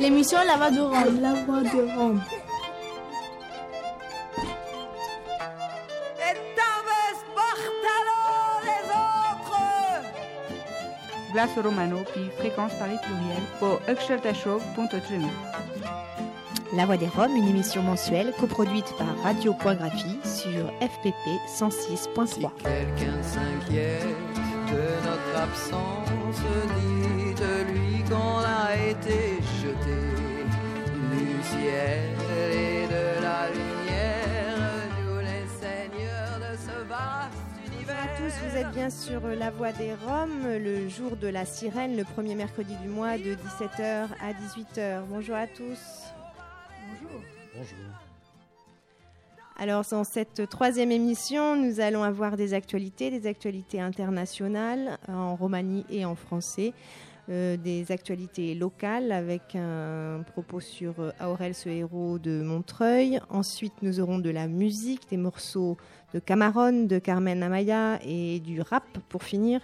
L'émission La Voix de Rome. La Voix de Rome. Glace Romano, puis fréquence Paris pluriel, pour Show.tv. La Voix des Roms, une émission mensuelle coproduite par Radio.graphie sur FPP 106.3. Si quelqu'un s'inquiète de notre absence, dites-lui qu'on a été du ciel et de la lumière, nous les seigneurs de ce vaste univers. Bonjour à tous, vous êtes bien sur La Voix des Roms, le jour de la sirène, le premier mercredi du mois de 17h à 18h. Bonjour à tous. Bonjour. Bonjour. Alors, dans cette troisième émission, nous allons avoir des actualités, des actualités internationales en romanie et en français, euh, des actualités locales avec un propos sur euh, Aurel, ce héros de Montreuil. Ensuite, nous aurons de la musique, des morceaux de Cameron, de Carmen Amaya et du rap pour finir.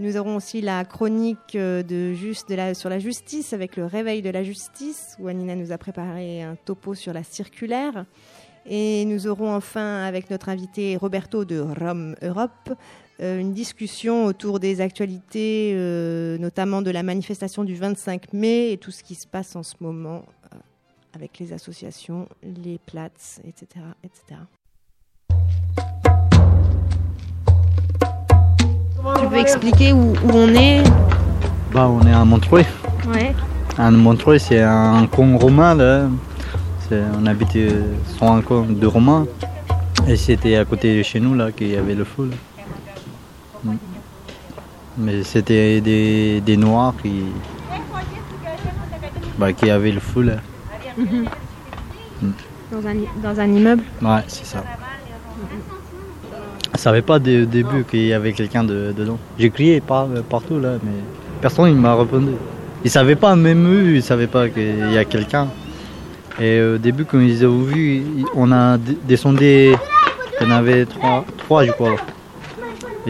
Nous aurons aussi la chronique euh, de juste sur la justice avec le réveil de la justice, où Anina nous a préparé un topo sur la circulaire. Et nous aurons enfin, avec notre invité Roberto de Rome Europe, une discussion autour des actualités, euh, notamment de la manifestation du 25 mai et tout ce qui se passe en ce moment euh, avec les associations, les plats, etc. etc. Tu peux expliquer où, où on est? Bah, on est à Montreuil. Ouais. À Montreuil, c'est un coin romain. Là. C'est- On habite euh, sur un coin de romain. Et c'était à côté de chez nous là qu'il y avait le feu. là. Mm. Mais c'était des, des noirs qui, bah, qui avaient le feu là. Dans un, dans un immeuble Ouais, c'est ça. Je savais pas au début qu'il y avait quelqu'un de- dedans. J'ai crié par- partout là, mais personne ne m'a répondu. Ils savaient pas, même eux, ils savaient pas qu'il y a quelqu'un. Et au début, quand ils ont vu, on a descendu, il y en avait trois, trois je crois.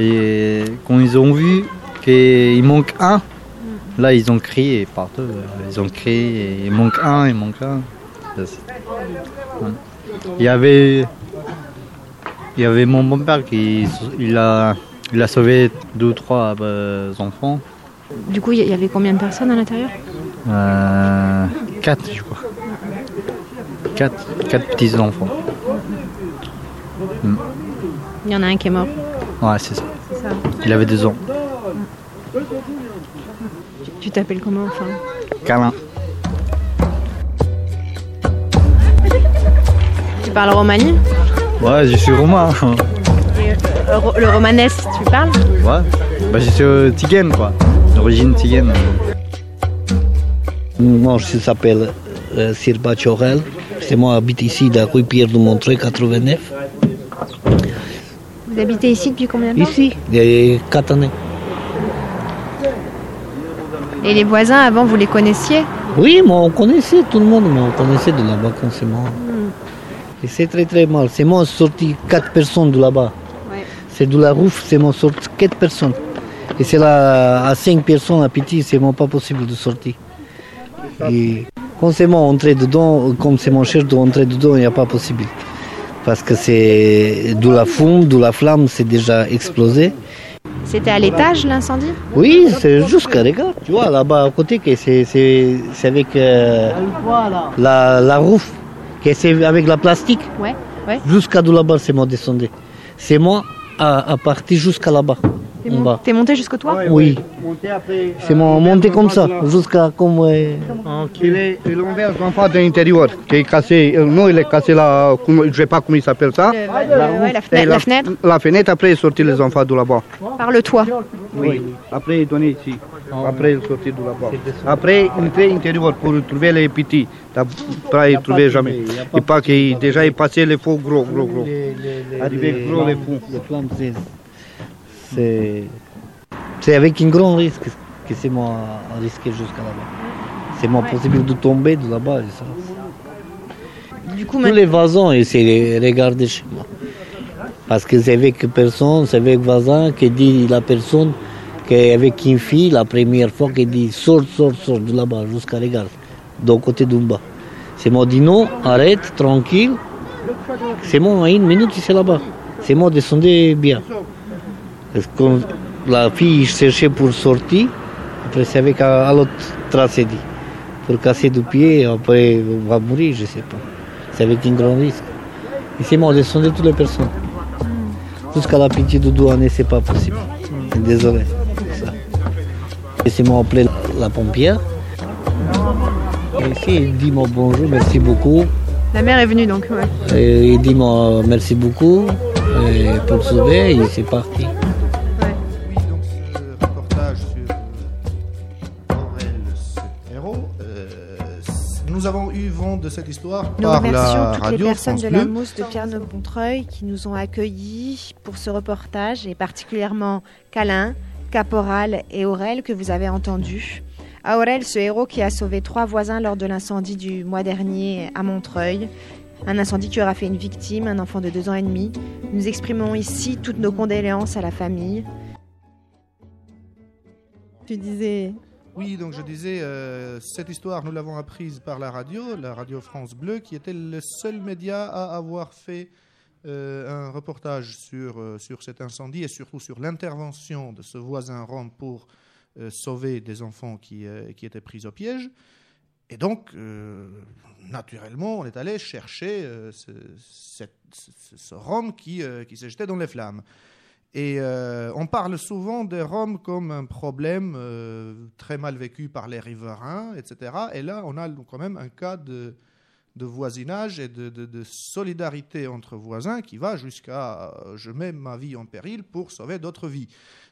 Et quand ils ont vu qu'il manque un, là ils ont crié partout. Ils ont crié, il manque un, il manque un. Il y avait il y avait mon bon-père qui il a, il a sauvé deux ou trois euh, enfants. Du coup, il y avait combien de personnes à l'intérieur? Euh, quatre, je crois. Quatre, quatre petits enfants. Il y en a un qui est mort. Ouais, c'est ça. Il avait deux ans. Tu- Tu t'appelles comment enfin Câlin. Tu parles romani Ouais, je suis roumain. Et, euh, Le romanesque, tu parles Ouais. Bah, je suis euh, tigane, quoi. D'origine tigane. Moi, je s'appelle euh, Sirba Chorel. C'est moi habite ici à rue Pierre de Montreuil 89. Vous habitez ici depuis combien de temps Ici, il y a 4 années. Et les voisins, avant, vous les connaissiez Oui, moi, on connaissait tout le monde, mais on connaissait de là-bas quand c'est moi. Et c'est très très mal. C'est moi sorti 4 personnes de là-bas. Ouais. C'est de la rouf, c'est moi sorti 4 personnes. Et c'est là à 5 personnes à petit, c'est moi pas possible de sortir. Et quand c'est moi entrer dedans, comme c'est mon cher de rentrer dedans, il n'y a pas possible. Parce que c'est de la fumée, de la flamme, c'est déjà explosé. C'était à l'étage, l'incendie? Oui, c'est jusqu'à regarde. Tu vois, là-bas à côté, c'est, avec euh, la, la c'est avec la plastique. Ouais, ouais. Jusqu'à de là-bas, c'est moi descendu. C'est moi à, à partir jusqu'à là-bas. T'es mon- bas. t'es monté jusqu'au toit Oui. C'est moi monté comme ça, jusqu'à comme. euh, Il est il est envers l'enfant de l'intérieur, qui est cassé. euh, Non, il est cassé là, comment- je ne sais pas comment il s'appelle ça. Le- ouais, la, fenêtre, la fenêtre La fenêtre, après, il est sorti les enfants de là-bas. par le toit. Oui. Après, il est donné ici. Après, il est sorti de là-bas. Après, il était intérieur pour trouver les petits. Après, il ne trouvait jamais. Et pas qu'il déjà il passait les faux gros, gros, gros. Arrivé gros, les fous. les flammes, c'est- c'est. Avec un grand risque que c'est moi à risquer jusqu'à là-bas. C'est moi possible de tomber de là-bas. et ça. Du coup, Tous les voisins, et c'est regarder chez moi. Parce que c'est avec personne, c'est avec voisin qui dit la personne qu'avec une fille, la première fois, qui dit sort, sort, sort de là-bas jusqu'à regarder. d'un côté d'un bas. C'est moi dit non, arrête, tranquille. C'est moi, une minute, c'est là-bas. C'est moi descendez bien. Quand la fille cherchait pour sortir, après c'est avec à, à l'autre tracédie. Pour casser du pied, après on va mourir, je sais pas. C'est avec un grand risque. Et c'est moi, descendez toutes les personnes. Jusqu'à la pitié de douane, c'est pas possible. Désolé. ça. Et c'est moi appelé la pompière. Et ici, il dit moi bonjour, merci beaucoup. La mère est venue donc, ouais. Et il dit moi merci beaucoup et pour le sauver, et c'est parti. Cette histoire Nous par remercions la toutes radio les personnes France de la mousse de Pierre-Montreuil qui nous ont accueillis pour ce reportage et particulièrement Calin, Caporal et Aurel que vous avez entendus. Aurel, ce héros qui a sauvé trois voisins lors de l'incendie du mois dernier à Montreuil. Un incendie qui aura fait une victime, un enfant de deux ans et demi. Nous exprimons ici toutes nos condoléances à la famille. Tu disais Oui, donc je disais, euh, cette histoire, nous l'avons apprise par la radio, la radio France Bleu, qui était le seul média à avoir fait euh, un reportage sur, euh, sur cet incendie et surtout sur l'intervention de ce voisin rome pour sauver des enfants qui, qui étaient pris au piège. Et donc, naturellement, on est allé chercher ce, cette- qui, qui s'est jeté dans les flammes. Et euh, on parle souvent des Roms comme un problème euh, très mal vécu par les riverains, etc. Et là, on a quand même un cas de, de voisinage et de, de- de solidarité entre voisins qui va jusqu'à euh, je mets ma vie en péril pour sauver d'autres vies.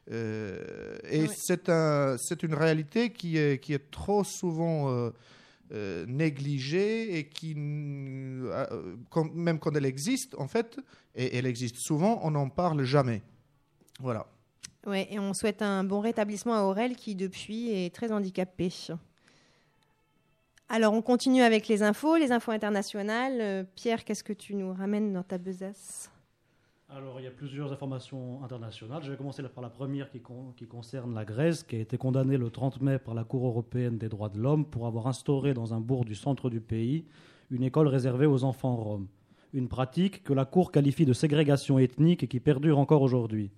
Et Ouais. c'est un, c'est une réalité qui est, qui est trop souvent euh, négligée et qui, euh, quand- même quand elle existe, en fait, et elle existe souvent, on n'en parle jamais. Voilà. Ouais, et on souhaite un bon rétablissement à Aurel qui depuis est très handicapé. Alors on continue avec les infos, les infos internationales. Euh, Pierre, qu'est-ce que tu nous ramènes dans ta besace? Alors, il y a plusieurs informations internationales. Je vais commencer par la première qui, con- qui concerne la Grèce, qui a été condamnée le 30 mai par la Cour européenne des droits de l'homme pour avoir instauré dans un bourg du centre du pays une école réservée aux enfants roms. Une pratique que la Cour qualifie de ségrégation ethnique et qui perdure encore aujourd'hui.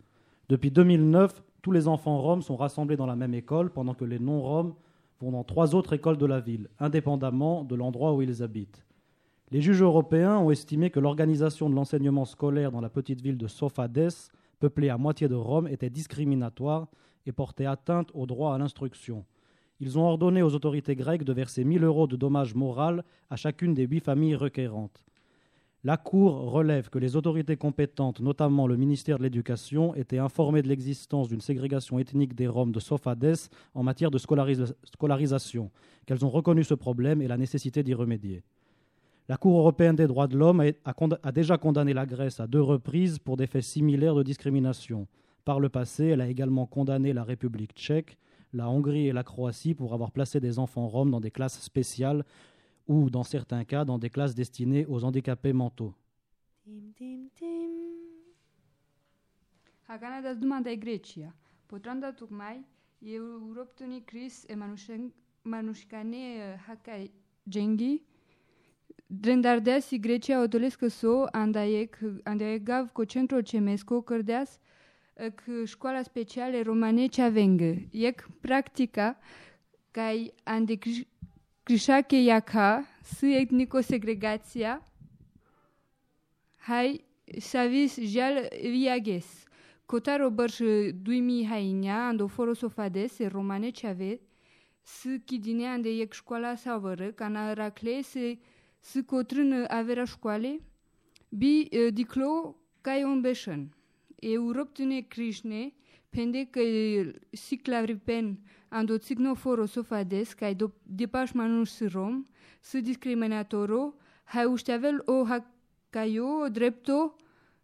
Depuis 2009, tous les enfants roms sont rassemblés dans la même école, pendant que les non-roms vont dans trois autres écoles de la ville, indépendamment de l'endroit où ils habitent. Les juges européens ont estimé que l'organisation de l'enseignement scolaire dans la petite ville de Sofades, peuplée à moitié de Roms, était discriminatoire et portait atteinte au droit à l'instruction. Ils ont ordonné aux autorités grecques de verser 1000 euros de dommages moraux à chacune des huit familles requérantes. La Cour relève que les autorités compétentes, notamment le ministère de l'Éducation, étaient informées de l'existence d'une ségrégation ethnique des Roms de Sofades en matière de scolarisa- scolarisation, qu'elles ont reconnu ce problème et la nécessité d'y remédier. La Cour européenne des droits de l'homme a déjà condamné la Grèce à deux reprises pour des faits similaires de discrimination. Par le passé, elle a également condamné la République tchèque, la Hongrie et la Croatie pour avoir placé des enfants roms dans des classes spéciales ou, dans certains cas, dans des classes destinées aux handicapés mentaux. Tim, tim, tim. Grecia. Potranda tukmai Europtuni Chris e Manushkane Hakai Jengi. Drendardeas Grecia so romane practica cai ande Grisha ke jaka, si etnikosegregația, hai savis jal viages. Kotaro bărș duimi hainia, ando foroso fades, romane ceave, să chidine ande iec școala savără, cana racle, si, să cotrân avera școale, bi diclo ca e un beșân. Europtune Krishne, pende că siclavripen ando signo foro sofades cai do depaș manus rom să discriminatoro hai ușteavel o hacaio drepto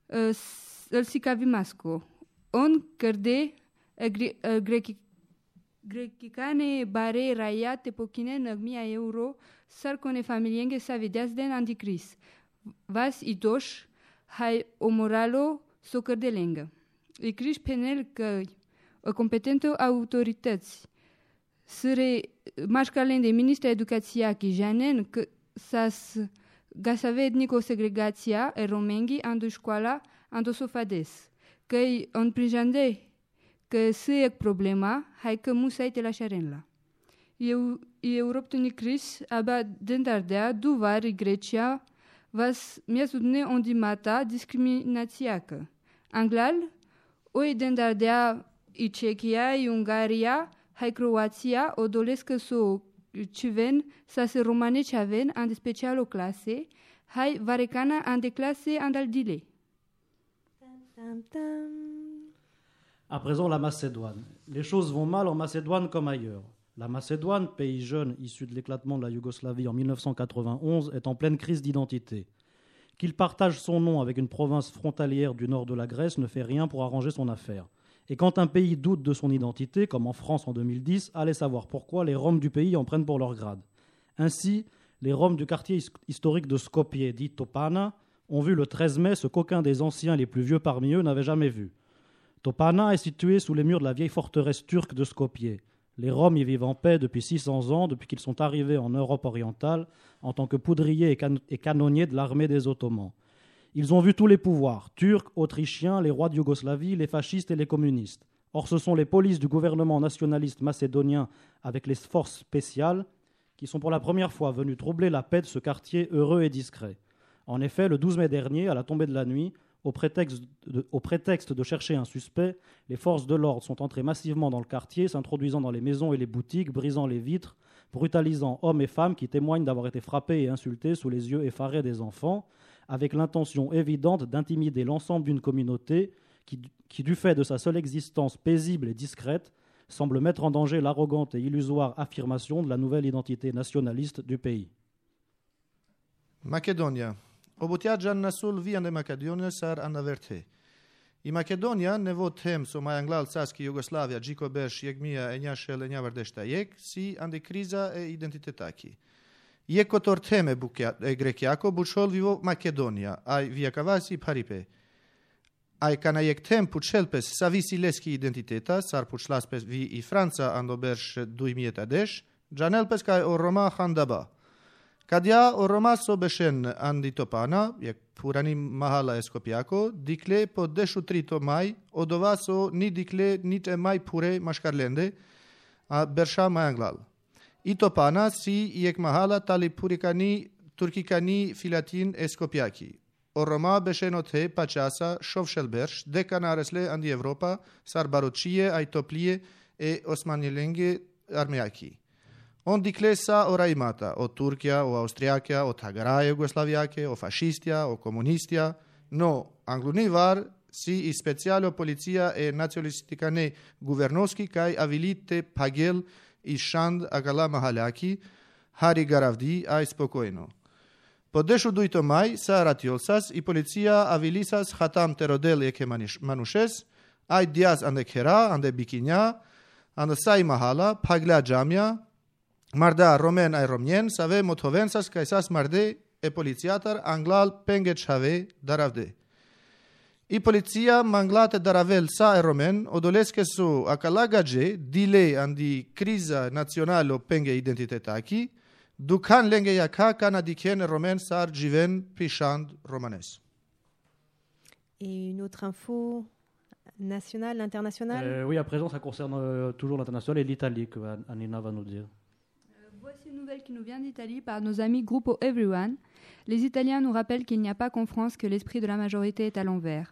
eh, s- îl sicavimasco. On cărde eh, gre- eh, grechi Grecicane bare raia te pochine năgmia euro sarcone familienge savideas den anticris. Vas idoș hai o moralo so cărdelengă. E criș penel că o competentă autorități serait mascalin des ministres educația qui janen que sas gasave etnico segregația e romengi ando școala ando sofades. Că on prijande că se e problema, hai că musai te la șarenla. Eu, Europa ni cris aba dendardea duvar Grecia vas miasudne ondimata discriminațiacă. Anglal, oi dendardea i Czechia, i Ungaria, hai Croația, o dolesc să civen, să se romane chaven, an de special o clase, hai varecana an de clase andaldile. Tam, tam. À présent, la Macédoine. Les choses vont mal en Macédoine comme ailleurs. La Macédoine, pays jeune issu de l'éclatement de la Yougoslavie en 1991, est en pleine crise d'identité. Qu'il partage son nom avec une province frontalière du nord de la Grèce ne fait rien pour arranger son affaire. Et quand un pays doute de son identité, comme en France en 2010, allez savoir pourquoi les Roms du pays en prennent pour leur grade. Ainsi, les Roms du quartier his- historique de Skopje, dit Topana, ont vu le 13 mai ce qu'aucun des anciens les plus vieux parmi eux n'avait jamais vu. Topana est situé sous les murs de la vieille forteresse turque de Skopje. Les Roms y vivent en paix depuis 600 ans, depuis qu'ils sont arrivés en Europe orientale en tant que poudriers et, can- et canonniers de l'armée des Ottomans. Ils ont vu tous les pouvoirs, turcs, autrichiens, les rois de Yougoslavie, les fascistes et les communistes. Or, ce sont les polices du gouvernement nationaliste macédonien avec les forces spéciales qui sont pour la première fois venus troubler la paix de ce quartier heureux et discret. En effet, le 12 mai dernier, à la tombée de la nuit, au prétexte de, chercher un suspect, les forces de l'ordre sont entrées massivement dans le quartier, s'introduisant dans les maisons et les boutiques, brisant les vitres, brutalisant hommes et femmes qui témoignent d'avoir été frappés et insultés sous les yeux effarés des enfants, avec l'intention évidente d'intimider l'ensemble d'une communauté qui, du fait de sa seule existence paisible et discrète, semble mettre en danger l'arrogante et illusoire affirmation de la nouvelle identité nationaliste du pays. Makedonia. Обутјаджа на сул вија на Македонија сар а на верте. И Македонија не во тем со мајанглал Саски Југославија, Джико Беш, Јегмија, Енјашел, Енјавардешта, Јек, си анде криза е идентитетаки. Јекот е грекјако бучол виво Македонија, ај вијакаваси парипе. Ај кана јек тем пучелпес сависи лески идентитета, сар пучласпес ви и Франца андоберш дуймијета деш, джанелпес кај о Рома хандаба. Kad ja Roma sobeşen andi topana, jak purani mahala eskopjako, dikle po deshu trito maj, odova so ni dikle nit e maj pure maşkarlende, a berşa mayanglal. I topana si yek mahala tali purikani turkikani filatin eskopjaki. O Roma beşen othe paçasa şovşel berş, deka naresle andi Evropa, sarbaroçije, aj toplije e Osmanilenge armejaki. Он диклеса о раимата, о Туркија, о Австријакија, о Тагараја Југославијаке, о фашистија, о комунистија, но англунивар си и специјало полиција е националистика не гуверноски кај авилите Пагел и Шанд Агала Махаляки, Хари Гаравди, ај спокојно. По 10 мај са ратиолсас и полиција авилисас хатам теродел еке манушес, ај дијас анде кера, анде бикиња, анде сај махала, пагла джамја, Marda romen ai romnien save motovensas kaj sas marde e policiatar anglal penge chave daravde. I policia manglate daravel sa e romen odoleske su akalagaje dile andi kriza naționalo penge identitetaki dukan lenge yaka kana diken romen sar jiven pishand romanes. Et une autre info nationale, internationale? Euh, oui, à présent, ça concerne euh, toujours l'international et l'Italie que An- Anina va nous dire. Nouvelle qui nous vient d'Italie par nos amis Gruppo Everyone. Les Italiens nous rappellent qu'il n'y a pas qu'en France que l'esprit de la majorité est à l'envers.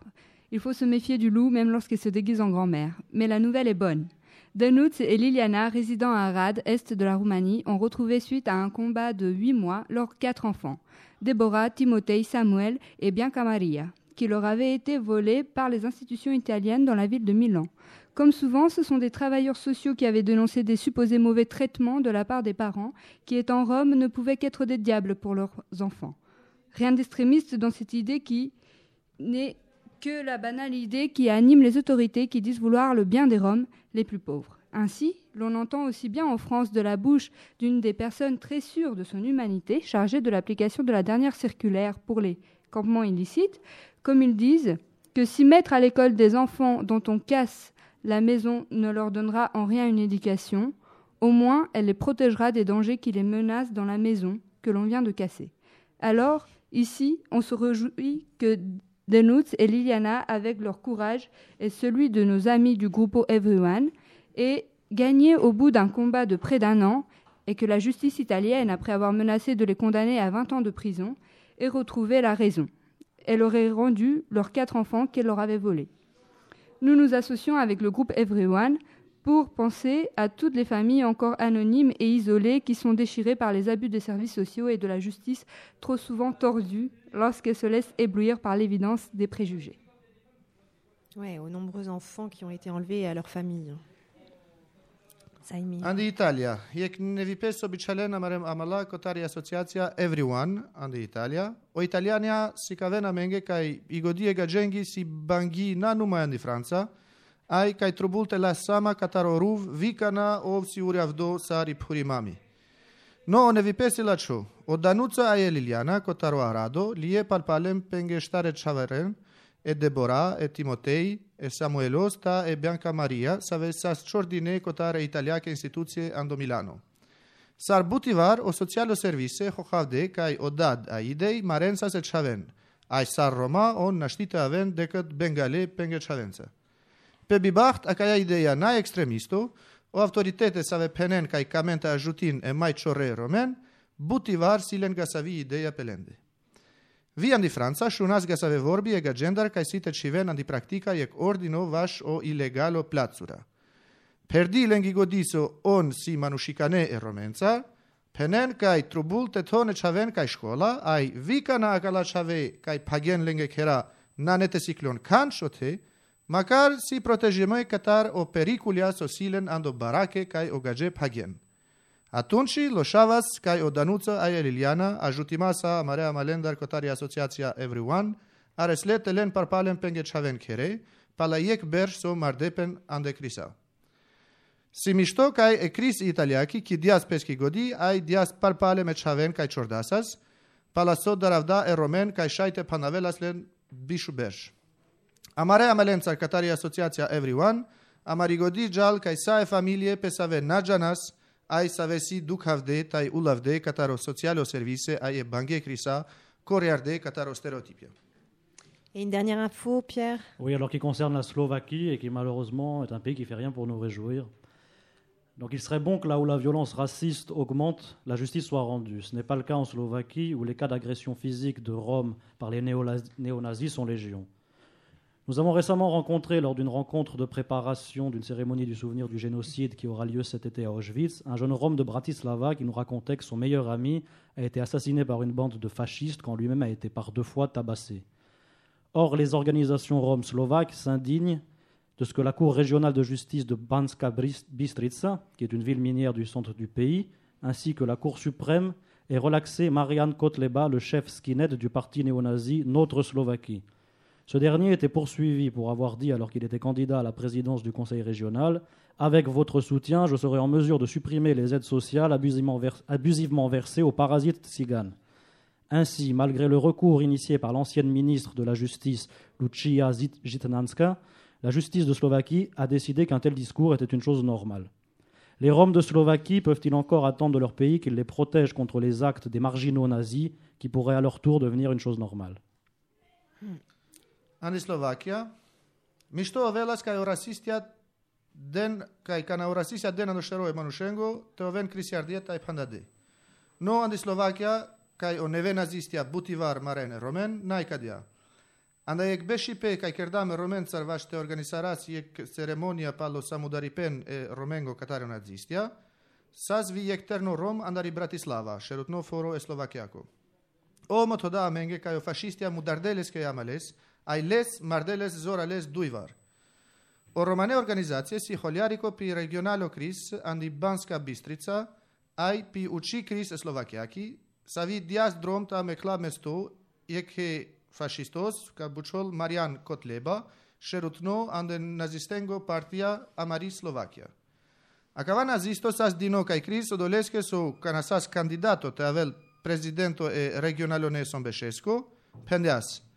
Il faut se méfier du loup même lorsqu'il se déguise en grand-mère. Mais la nouvelle est bonne. Danuts et Liliana, résidant à Arad, est de la Roumanie, ont retrouvé suite à un combat de huit mois leurs quatre enfants, Déborah, Timothée, Samuel et Bianca Maria, qui leur avaient été volés par les institutions italiennes dans la ville de Milan. Comme souvent, ce sont des travailleurs sociaux qui avaient dénoncé des supposés mauvais traitements de la part des parents, qui étant Rome ne pouvaient qu'être des diables pour leurs enfants. Rien d'extrémiste dans cette idée qui n'est que la banale idée qui anime les autorités qui disent vouloir le bien des Roms, les plus pauvres. Ainsi, l'on entend aussi bien en France de la bouche d'une des personnes très sûres de son humanité, chargée de l'application de la dernière circulaire pour les campements illicites, comme ils disent que si mettre à l'école des enfants dont on casse la maison ne leur donnera en rien une éducation, Au moins, elle les protégera des dangers qui les menacent dans la maison que l'on vient de casser. Alors, ici, on se réjouit que Denutz et Liliana, avec leur courage et celui de nos amis du groupe Everyone, aient gagné au bout d'un combat de près d'un an et que la justice italienne, après avoir menacé de les condamner à 20 ans de prison, ait retrouvé la raison. Elle aurait rendu leurs quatre enfants qu'elle leur avait volés. Nous nous associons avec le groupe Everyone pour penser à toutes les familles encore anonymes et isolées qui sont déchirées par les abus des services sociaux et de la justice trop souvent tordue lorsqu'elles se laissent éblouir par l'évidence des préjugés. Ouais, aux nombreux enfants qui ont été enlevés à leur famille. zajmij. Andi Italia. Jak ne vipes običalena marem amala kotari asociacija Everyone, Andi Italia, o Italiania si cavena menge kai igodie ga gjengi si bangi na numai Andi Franca, ai kai trubulte la sama kataroruv vikana ovci urjavdo sari phurimami. No, ne vipesi la ču. Od Danuca aje Liliana, kotaro Arado, lije palpalem pengeštare čaveren, e Deborah, e Timotei, e Samuelos, ta e Bianca Maria, save sas ciordine cotare italiache instituție ando Milano. Sar butivar o socialo servise hohavde kai odad a idei marensa se chaven. Ai sar Roma on naștite aven decât bengale penge chavență. Pe bibacht acaia ideea na extremisto, o autoritate save penen kai camente ajutin e mai ciore romen, butivar silen gasavi ideea pelende. Vijan di Franca, shu nas ga savevorbi e ga gjendar kaj si të qiven antipraktika jek ordino vash o ilegalo placura. Perdilen gi godiso on si manushikane e romenca, penen kaj trubul të tone qaven kaj shkolla, aj vika na akala qave kaj pagen lenge kera na nete ciklon kan shote, makar si protejemoj katar o perikulja sosilen ando barake kaj o gaje pagen. Atunci, Loșavas, cai o danuță aia Liliana, ajutimasa Marea Malendar Cotari Asociația Everyone, areslet elen parpalen penge chaven kere, pala iek berș so mardepen ande crisa. Si mișto cai e cris italiaki, ki dias peschi godi, ai dias parpale me chaven cai chordasas, pala so daravda e romen cai shaite panavelas len bishu berș. Amarea Malențar Catari Asociația Everyone, amarigodi jal cai sa e familie pe save najanas, ai savesi dukhavde tai ulavde kataro socialo service ai bangue crisa corearde kataro stéréotypia. Et une dernière info, Pierre? Oui, alors qui concerne la Slovaquie et qui malheureusement est un pays qui fait rien pour nous réjouir. Donc il serait bon que là où la violence raciste augmente, la justice soit rendue. Ce n'est pas le cas en Slovaquie où les cas d'agression physique de Roms par les néo- néo-nazis sont légion. Nous avons récemment rencontré, lors d'une rencontre de préparation d'une cérémonie du souvenir du génocide qui aura lieu cet été à Auschwitz, un jeune Rome de Bratislava qui nous racontait que son meilleur ami a été assassiné par une bande de fascistes quand lui-même a été par deux fois tabassé. Or, les organisations roms slovaques s'indignent de ce que la Cour régionale de justice de Banska Bystrica, qui est une ville minière du centre du pays, ainsi que la Cour suprême, ait relaxé Marian Kotleba, le chef skinhead du parti néo-nazi Notre Slovaquie. Ce dernier était poursuivi pour avoir dit, alors qu'il était candidat à la présidence du Conseil régional, Avec votre soutien, je serai en mesure de supprimer les aides sociales abusivement, vers- abusivement versées aux parasites tziganes. Ainsi, malgré le recours initié par l'ancienne ministre de la Justice, Lucia Zit- Jitnanska, la justice de Slovaquie a décidé qu'un tel discours était une chose normale. Les Roms de Slovaquie peuvent-ils encore attendre de leur pays qu'il les protège contre les actes des marginaux nazis qui pourraient à leur tour devenir une chose normale? а Словакија, ми што велас кај орасистијат ден, кај кана орасистија ден на Шерој Манушенго, те вен крисијардијата и пандади. Но анди Словакија, кај оневе назистија Бутивар Марене Ромен, најкадија. Анда ек беше пе кај кердаме Ромен цар ваште организарации ек церемонија пало самударипен е Роменго катарио назистија, саз ви ек терно Ром андари Братислава, шерутно форо е Словакијако. Омото да менге кај фашистија мударделес кај јамалес, ајлес марделес да двивар. О романе организација си холјарико при регионало крис анди Банска Бистрица, ај пи учи крис Словакијаки, сави дијас дромта мекла место, еке фашистос, ка бучол Маријан Котлеба, шерутно анде назистенго партија Амари Словакија. А кава назисто сас дино кај крис одолеске со канасас кандидатот, авел президенто е регионално не сом бешеско, пендеас –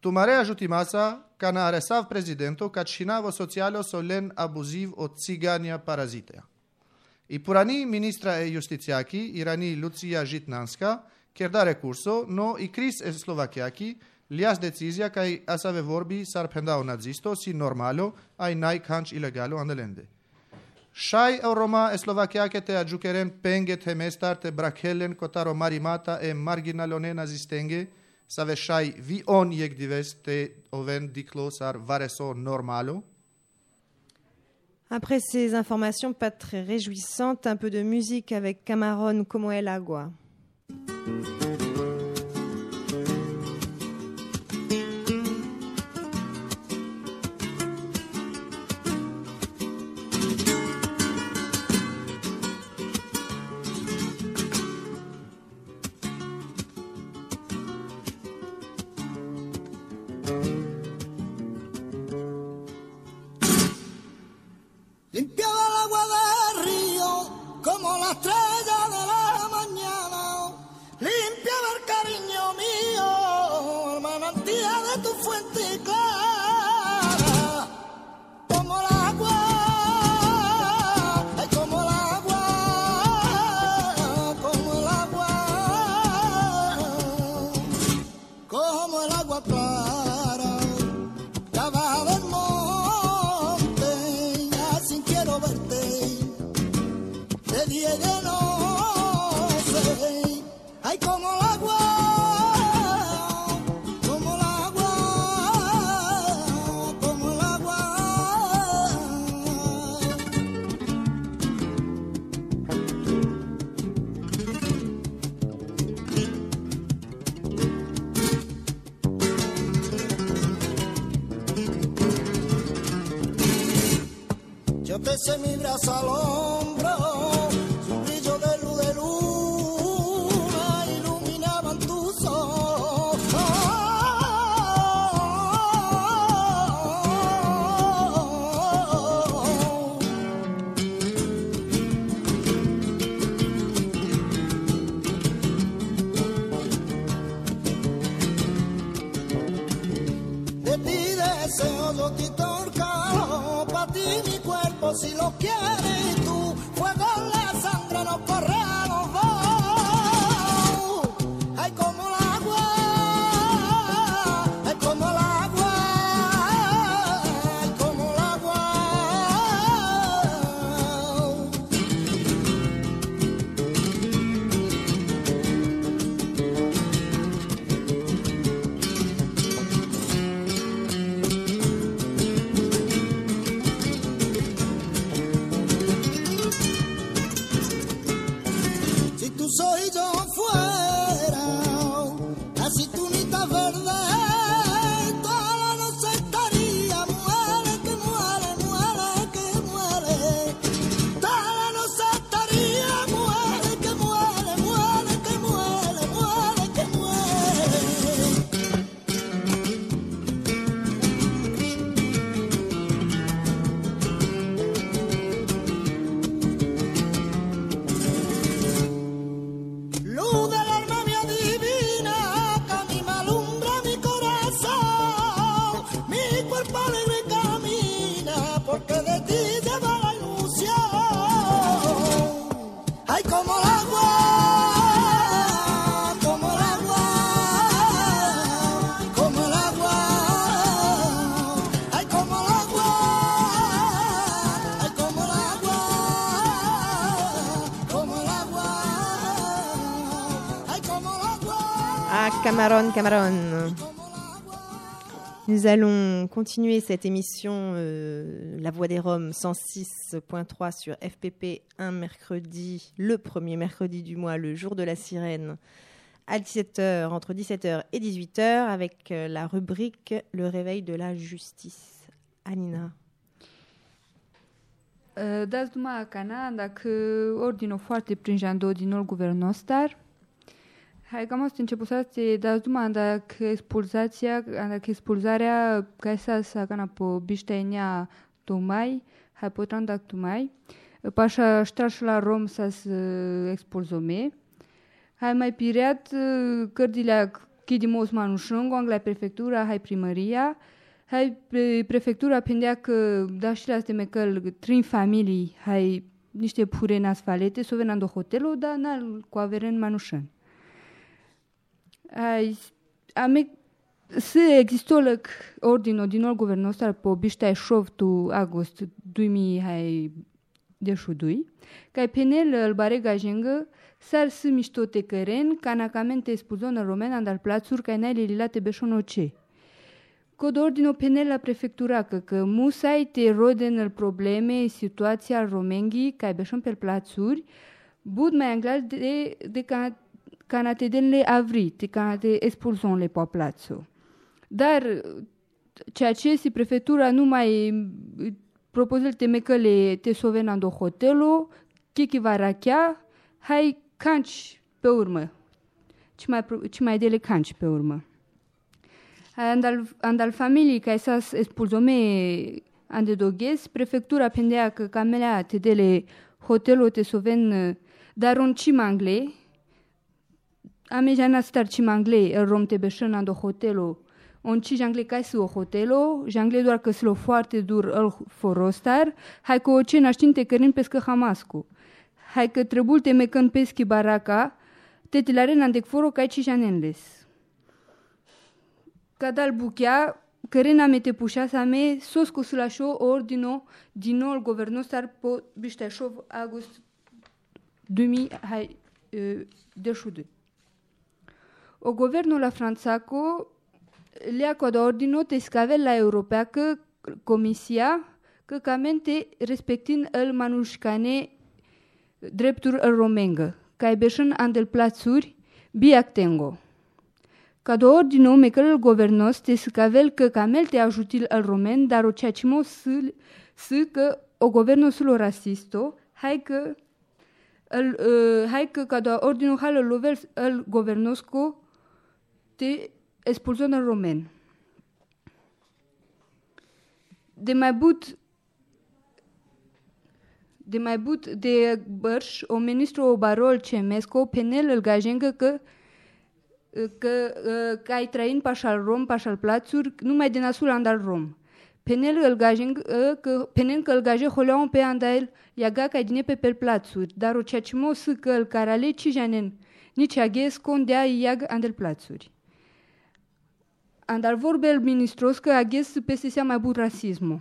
Tumareja Žutimasa kanë sav prezidentu ka shinavo socialo solen abuziv o ciganja paraziteja. I purani ministra e justiciaki, irani Lucija Žitnanska, da rekurso, no i kris e Slovakiaki, lias decizia kaj asave vorbi sarpendau nazisto si normalo, ai nai kanç ilegalo andelende. Shaj e Roma e Slovakiake te agjukeren penge të mestar të brakellen kotaro marimata e marginalone nazistenge, Après ces informations pas très réjouissantes, un peu de musique avec Cameron Como el agua. Te sé mi brazo al hombro, porque de Nous allons continuer cette émission euh, La Voix des Roms 106.3 sur FPP un mercredi, le premier mercredi du mois, le jour de la sirène, à 17h, entre 17h et 18h, avec euh, la rubrique Le réveil de la justice. Anina. Uh, Dați cana, dacă ordinul foarte guvernul star. Hai cam asta început să dați numai dacă expulzația, dacă expulzarea ca să să cana pe biștenia tomai, hai potran dacă tomai. Pașa ștraș la rom să se expulzome. Hai mai pireat cărdilea Chidi Osmanu Shungong la prefectura, hai primăria. Hai pre- prefectura pendea că da și la ste mecăl trin familii, hai niște pure asfalete, să venă do hotelo, dar n cu averen manușan. Ai, ame, se există lăc ordino din nou guvernul ăsta po biștai șov tu agost 2000 hai de șudui, ca penel îl bare gajengă sar să mișto te căren, canacamente spuzonă romena andal plațuri ca n-ai lilate beșonoce. Cod ordino penel la prefectura că, că musai te roden el probleme situația romengi ca beșon pe plațuri, bud mai anglal de, de ca, canatedenle avri, de canate expulzon le po plațul. Dar ceea ce si prefectura nu mai propoză teme că le te sovena do hotelo, kiki varachea, hai canci pe urmă. Ce mai, ce mai dele canci pe urmă. Andal, andal familii ca esas expulzome ande doghes, prefectura pendea că camelea te dele hotelo te soven dar un cimangle, ame jana star cimangle, el rom te beșân ando hotelo, on ci jangle kai su hotelo, jangle doar că slo foarte dur el forostar, hai că o ce naștinte cărin pescă hamascu. Hai că trebul te mecăn peschi baraca, te tilare nandec foro kai ci janenles. Cadal buchea, cărena mete pușa sa me, sos cu sulașo ordino din nou el governo star po bișteșov august 2000 hai de șudu. O governo la Franțaco lea cod ordino te scave la europea că comisia că camente respectin el manușcane drepturi el romengă, ca ai beșân andel plațuri biac tengo. Ca do ordino me că el governos te scavel că camel te ajutil el romen, dar o ceea ce mo să că o governo sulo rasisto, hai că el, uh, hai că ca do ordino hal lovel el governosco te expulzon în romen. De mai but de mai but de bărș, o ministru o barol cemesco, penel îl gajengă că că, că ai trăin pașal rom, pașal plațuri, numai din asul andal rom. Penel îl gajeng, că penel că îl gaje holeon pe andal iaga ca dine pe pel plațuri, dar o ceea ce mo să că îl carale ci janen, nici aghes condea iag andel plațuri andar vorbel ministros că aghes peste se mai bun rasismul.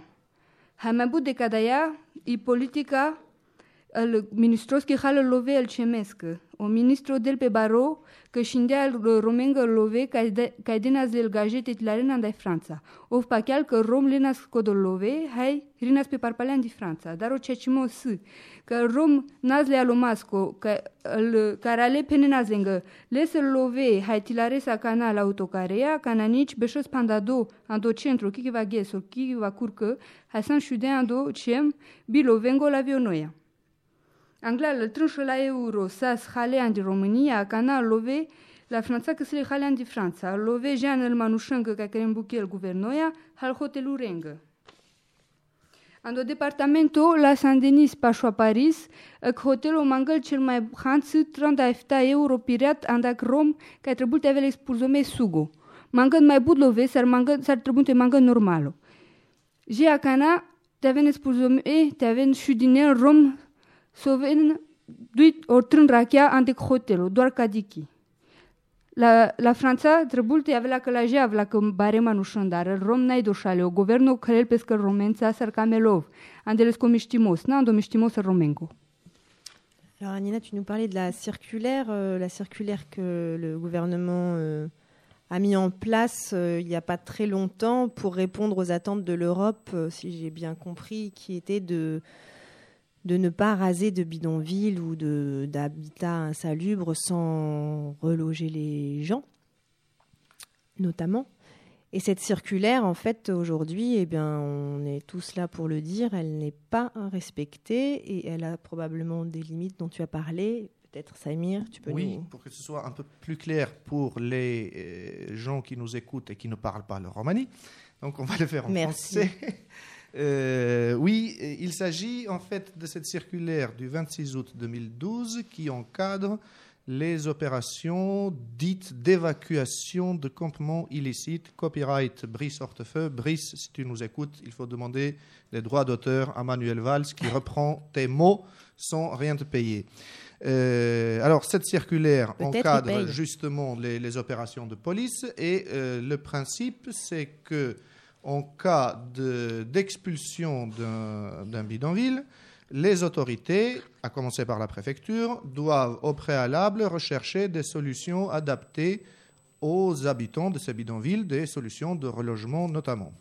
Hai mai bun decât aia, e politica al ministros că hală love el cemescă. O ministro del pe Baró que xindea romengă love ca denas del gajetet la rena de Franța. Of pacheal că rom lenas love, hai rinas pe parpalean de Franța. Dar o ceacimo s, că rom nazle alomasco, că carale pe ne-nazeng le Lesă love, hai tilaresa canal autocarea, cananici beșos pandado, do centru, chichiva ghesul, chichiva curcă, hai san șudea do cem, bilovengo la vionoia. Angla le trânșă la euro, sas halean di România, cana love la Franța că se le halean di Franța. Love jean el manușângă ca care buchel guvernoia, hal hotelul rengă. Ando departamento la Saint-Denis pașo a Paris, că hotelul mangăl cel mai hanță 30 euro pirat andac rom, ca trebuie te avea expulzome sugo. Mangân mai bud love, sar mangân, sar trebuie te mangân normalo. Jea cana, te avea expulzome, te avea șudine rom soven duit ortrân rachea ante hotelo, doar cadiki. La, la Franța, trebuie te avea că la jeav, la că bare manușan, dar rom n-ai doșale, o guvernul crel pescă romența sar camelov, andeles comiștimos, n-ando miștimos romenco. Alors Anina, tu nous parlais de la circulaire, euh, la circulaire que le gouvernement euh, a mis en place euh, il n'y a pas très longtemps pour répondre aux attentes de l'Europe, euh, si j'ai bien compris, qui était de de ne pas raser de bidonvilles ou d'habitats insalubres sans reloger les gens, notamment. Et cette circulaire, en fait, aujourd'hui, eh bien, on est tous là pour le dire, elle n'est pas respectée et elle a probablement des limites dont tu as parlé. Peut-être Samir, tu peux Oui, nous... pour que ce soit un peu plus clair pour les euh, gens qui nous écoutent et qui ne parlent pas le romani. Donc on va le faire en Merci. français. Euh, oui, il s'agit en fait de cette circulaire du 26 août 2012 qui encadre les opérations dites d'évacuation de campements illicites. Copyright Brice Hortefeux. Brice, si tu nous écoutes, il faut demander les droits d'auteur à Manuel Valls qui reprend tes mots sans rien te payer. Euh, alors, cette circulaire encadre justement les, les opérations de police et euh, le principe, c'est que en cas de- d'expulsion d'un d'un bidonville, les autorités, à commencer par la préfecture, doivent au préalable rechercher des solutions adaptées aux habitants de ces bidonvilles, des solutions de relogement notamment.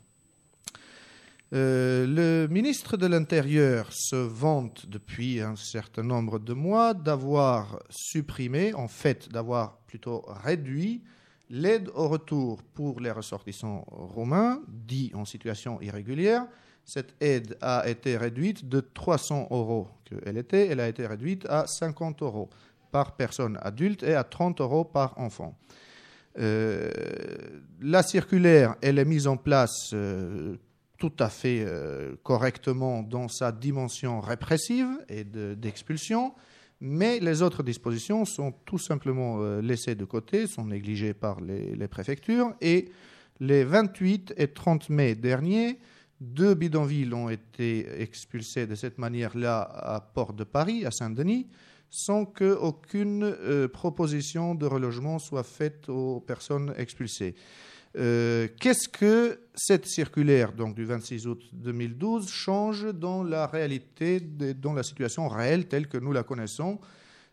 Euh, le ministre de l'Intérieur se vante depuis un certain nombre de mois d'avoir supprimé, en fait d'avoir plutôt réduit l'aide au retour pour les ressortissants roumains, dits en situation irrégulière. Cette aide a été réduite de 300 euros qu'elle était, elle a été réduite à 50 euros par personne adulte et à 30 euros par enfant. Euh, la circulaire, elle est mise en place euh, tout à fait euh, correctement dans sa dimension répressive et de- d'expulsion, mais les autres dispositions sont tout simplement euh, laissées de côté, sont négligées par les, préfectures, et les 28 et 30 mai derniers, deux bidonvilles ont été expulsés de cette manière-là à Port de Paris, à Saint-Denis, sans qu'aucune euh, proposition de relogement soit faite aux personnes expulsées. Euh, Qu'est-ce que cette circulaire donc, du 26 août 2012 change dans la réalité, de- la situation réelle telle que nous la connaissons?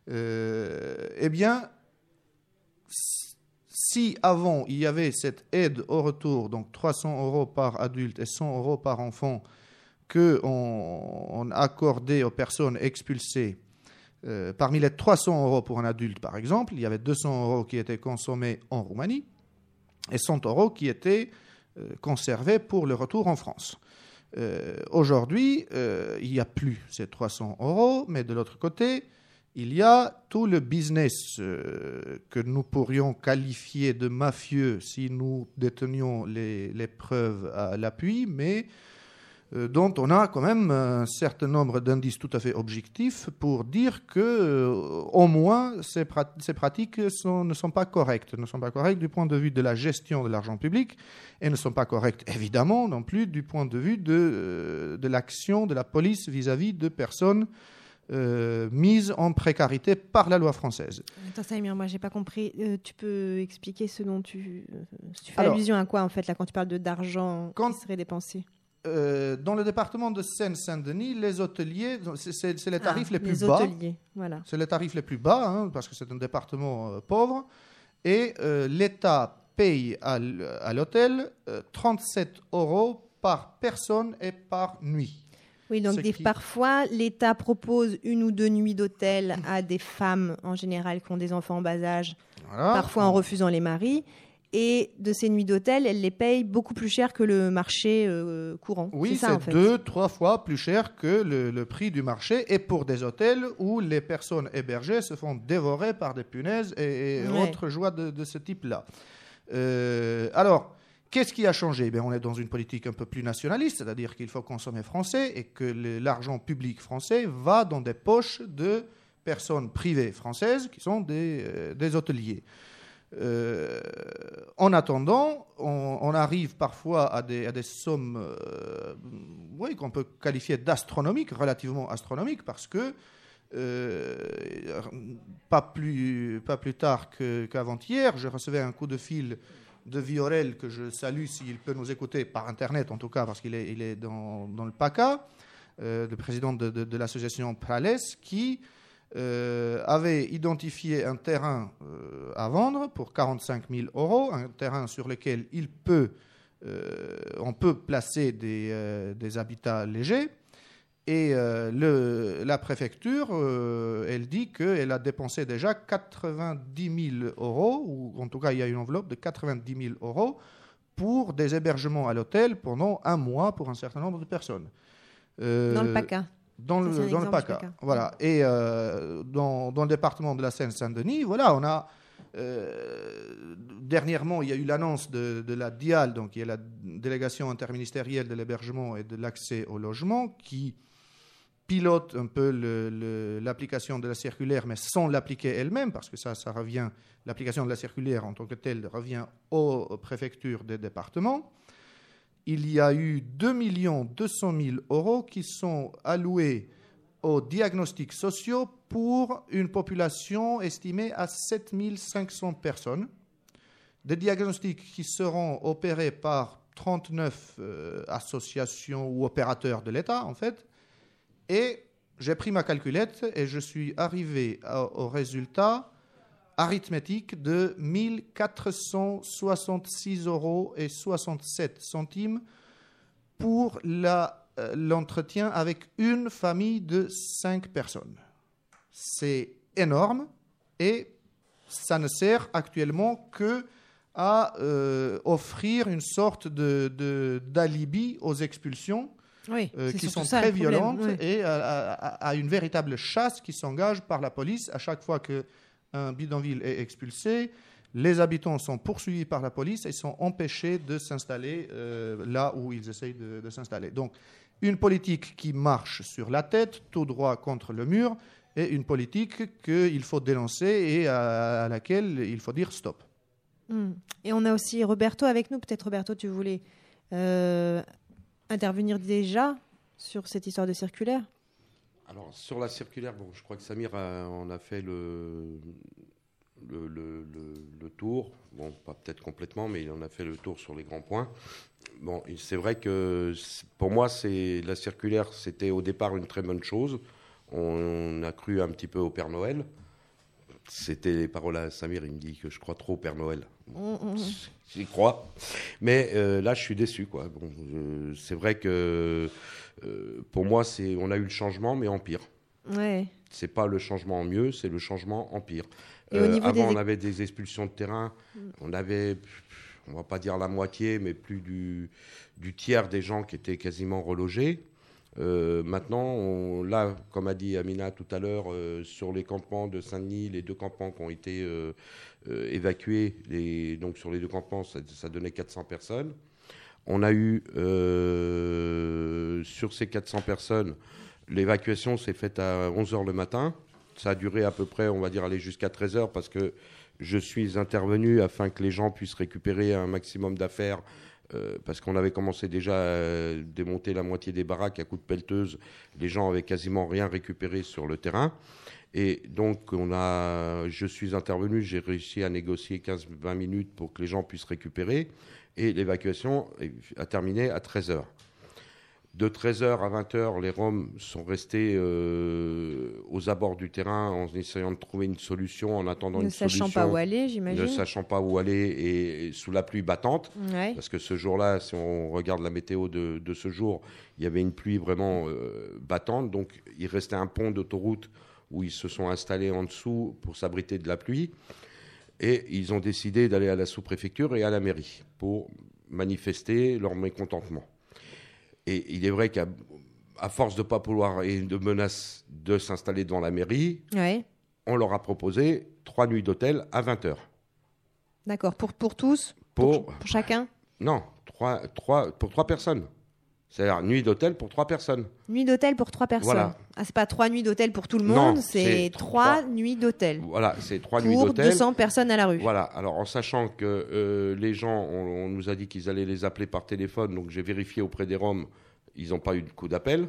Euh, Eh bien, si avant il y avait cette aide au retour, donc 300 euros par adulte et 100 euros par enfant, que on, on accordait aux personnes expulsées, euh, parmi les 300 euros pour un adulte par exemple, il y avait 200 euros qui étaient consommés en Roumanie et 100 euros qui étaient euh, conservés pour le retour en France. Euh, Aujourd'hui, euh, il n'y a plus ces 300 euros, mais de l'autre côté, il y a tout le business que nous pourrions qualifier de mafieux si nous détenions les, les preuves à l'appui, mais dont on a quand même un certain nombre d'indices tout à fait objectifs pour dire que, euh, au moins, ces, prat- ces pratiques sont- ne sont pas correctes. Ne sont pas correctes du point de vue de la gestion de l'argent public et ne sont pas correctes, évidemment, non plus du point de vue de, euh, de l'action de la police vis-à-vis de personnes euh, mises en précarité par la loi française. Attends, Samir, moi j'ai pas compris. Euh, tu peux expliquer ce dont tu, euh, tu fais Alors- allusion à quoi en fait là quand tu parles de d'argent qui serait dépensé? Euh, dans le département de Seine-Saint-Denis, les hôteliers, c'est- les tarifs Ah, les plus les bas. hôteliers, voilà. C'est les tarifs les plus bas, hein, parce que c'est un département euh, pauvre. Et euh, l'État paye à l'hôtel euh, 37 euros par personne et par nuit. Oui, donc Ce des- qui- parfois l'État propose une ou deux nuits d'hôtel à des femmes en général qui ont des enfants en bas âge, Voilà. parfois en refusant les maris. Et de ces nuits d'hôtel, elles les payent beaucoup plus cher que le marché euh, courant. Oui, c'est ça en fait. deux, trois fois plus cher que le, le prix du marché et pour des hôtels où les personnes hébergées se font dévorer par des punaises et, et Ouais. autres joies de, de ce type-là. Euh, alors, qu'est-ce qui a changé? Ben, On est dans une politique un peu plus nationaliste, c'est-à-dire qu'il faut consommer français et que l'argent public français va dans des poches de personnes privées françaises qui sont des, euh, des hôteliers. Euh, en attendant, on, arrive parfois à des, sommes euh, oui, qu'on peut qualifier d'astronomiques, relativement astronomiques, parce que euh, pas, plus, pas plus tard qu'avant-hier, je recevais un coup de fil de Viorel, que je salue s'il peut nous écouter par Internet, en tout cas, parce qu'il est, dans, le PACA, le président de, de- de l'association Prales, qui euh, avait identifié un terrain euh, à vendre pour 45 000 euros, un terrain sur lequel il peut, euh, on peut placer des, euh, habitats légers. Et la préfecture, elle dit qu'elle a dépensé déjà 90 000 euros, ou en tout cas il y a une enveloppe de 90 000 euros pour des hébergements à l'hôtel pendant un mois pour un certain nombre de personnes. Dans le PACA. Dans le, dans exemple PACA. PACA. Voilà. Et euh, dans, dans le département de la Seine-Saint-Denis, voilà, on a. euh, dernièrement, il y a eu l'annonce de, de la DIAL, donc qui est la délégation interministérielle de l'hébergement et de l'accès au logement, qui pilotent un peu l'application de la circulaire, mais sans l'appliquer elle-même, parce que ça, ça revient, l'application de la circulaire en tant que telle revient aux préfectures des départements. Il y a eu 2 200 000 euros qui sont alloués aux diagnostics sociaux pour une population estimée à 7 500 personnes. Des diagnostics qui seront opérés par 39 euh, associations ou opérateurs de l'État, en fait. Et j'ai pris ma calculette et je suis arrivé au résultat arithmétique de 1466 euros et 67 centimes pour euh, l'entretien avec une famille de 5 personnes. C'est énorme et ça ne sert actuellement que à euh, offrir une sorte de- d'alibi aux expulsions Oui, euh, qui sont ça, très violentes oui. et à, à- à une véritable chasse qui s'engage par la police à chaque fois qu'un bidonville est expulsé. Les habitants sont poursuivis par la police et sont empêchés de s'installer euh, là où ils essayent de, s'installer. Donc, une politique qui marche sur la tête, tout droit contre le mur, et une politique qu'il faut dénoncer et à, à laquelle il faut dire stop. Hmm. Et on a aussi Roberto avec nous. Peut-être Roberto, tu voulais euh, intervenir déjà sur cette histoire de circulaire? Alors, sur la circulaire, bon, je crois que Samir a, on a fait le, le, le- tour. Bon, pas peut-être complètement, mais il en a fait le tour sur les grands points. Bon, c'est vrai que pour moi, la circulaire, c'était au départ une très bonne chose. On, a cru un petit peu au Père Noël. C'était les paroles à Samir, il me dit que je crois trop au Père Noël. Mm, mm, mm. J'y crois. Mais euh, là, je suis déçu. Quoi. Bon, c'est vrai que euh, pour moi, c'est, on a eu le changement, mais en pire. Ouais. C'est pas le changement en mieux, c'est le changement en pire. Euh, avant, des- on avait des expulsions de terrain. On avait, on va pas dire la moitié, mais plus du, du tiers des gens qui étaient quasiment relogés. Euh, maintenant, là, comme a dit Amina tout à l'heure, euh, sur les campements de Saint-Denis, les deux campements qui ont été euh, évacués, donc sur les deux campements, ça, donnait 400 personnes. On a eu, sur ces 400 personnes, l'évacuation s'est faite à 11h le matin. Ça a duré à peu près, on va dire, aller jusqu'à 13h parce que je suis intervenu afin que les gens puissent récupérer un maximum d'affaires euh, parce qu'on avait commencé déjà à démonter la moitié des baraques à coups de pelleteuse. Les gens avaient quasiment rien récupéré sur le terrain. Et donc, je suis intervenu, j'ai réussi à négocier 15-20 minutes pour que les gens puissent récupérer. Et l'évacuation a terminé à 13h. De 13h à 20h, les Roms sont restés euh, aux abords du terrain en essayant de trouver une solution, en attendant Ne une sachant solution. pas où aller, j'imagine. Ne sachant pas où aller et, et sous la pluie battante. Ouais. Parce que ce jour-là, si on regarde la météo de, de ce jour, il y avait une pluie vraiment euh, battante. Donc il restait un pont d'autoroute où ils se sont installés en dessous pour s'abriter de la pluie. Et ils ont décidé d'aller à la sous-préfecture et à la mairie pour manifester leur mécontentement. Et il est vrai qu'à à force de ne pas pouvoir et de menaces de s'installer devant la mairie, Ouais. on leur a proposé trois nuits d'hôtel à 20 heures. D'accord. Pour, pour tous? Pour, Pour chacun? Non, trois, trois, pour trois personnes. C'est-à-dire nuit d'hôtel pour trois personnes. Nuit d'hôtel pour trois personnes. Voilà. Ah, c'est pas trois nuits d'hôtel pour tout le monde, c'est trois nuits d'hôtel. Voilà, c'est trois nuits Pour d'hôtel. 200 personnes à la rue. Voilà, alors en sachant que euh, les gens, on, on nous a dit qu'ils allaient les appeler par téléphone, donc j'ai vérifié auprès des Roms, ils n'ont pas eu de coup d'appel,